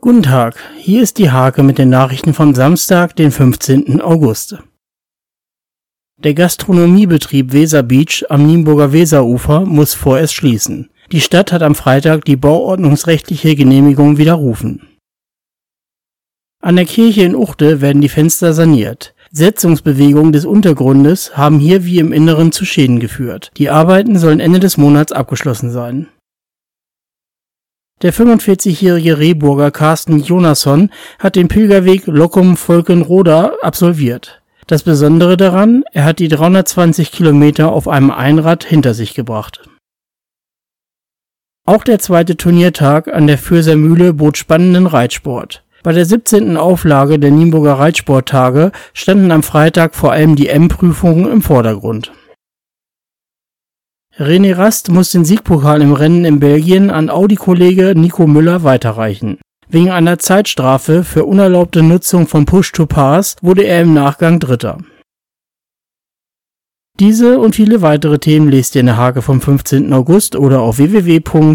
Guten Tag, hier ist die Hake mit den Nachrichten vom Samstag, den 15. August. Der Gastronomiebetrieb Weser Beach am Nienburger Weserufer muss vorerst schließen. Die Stadt hat am Freitag die bauordnungsrechtliche Genehmigung widerrufen. An der Kirche in Uchte werden die Fenster saniert. Setzungsbewegungen des Untergrundes haben hier wie im Inneren zu Schäden geführt. Die Arbeiten sollen Ende des Monats abgeschlossen sein. Der 45-jährige Rehburger Carsten Jonasson hat den Pilgerweg Lockum Volkenroda absolviert. Das Besondere daran, er hat die 320 Kilometer auf einem Einrad hinter sich gebracht. Auch der zweite Turniertag an der Fürser Mühle bot spannenden Reitsport. Bei der 17. Auflage der Nienburger Reitsporttage standen am Freitag vor allem die M-Prüfungen im Vordergrund. René Rast muss den Siegpokal im Rennen in Belgien an Audi-Kollege Nico Müller weiterreichen. Wegen einer Zeitstrafe für unerlaubte Nutzung von Push-to-Pass wurde er im Nachgang Dritter. Diese und viele weitere Themen lest ihr in der Hake vom 15. August oder auf www.diehake.de.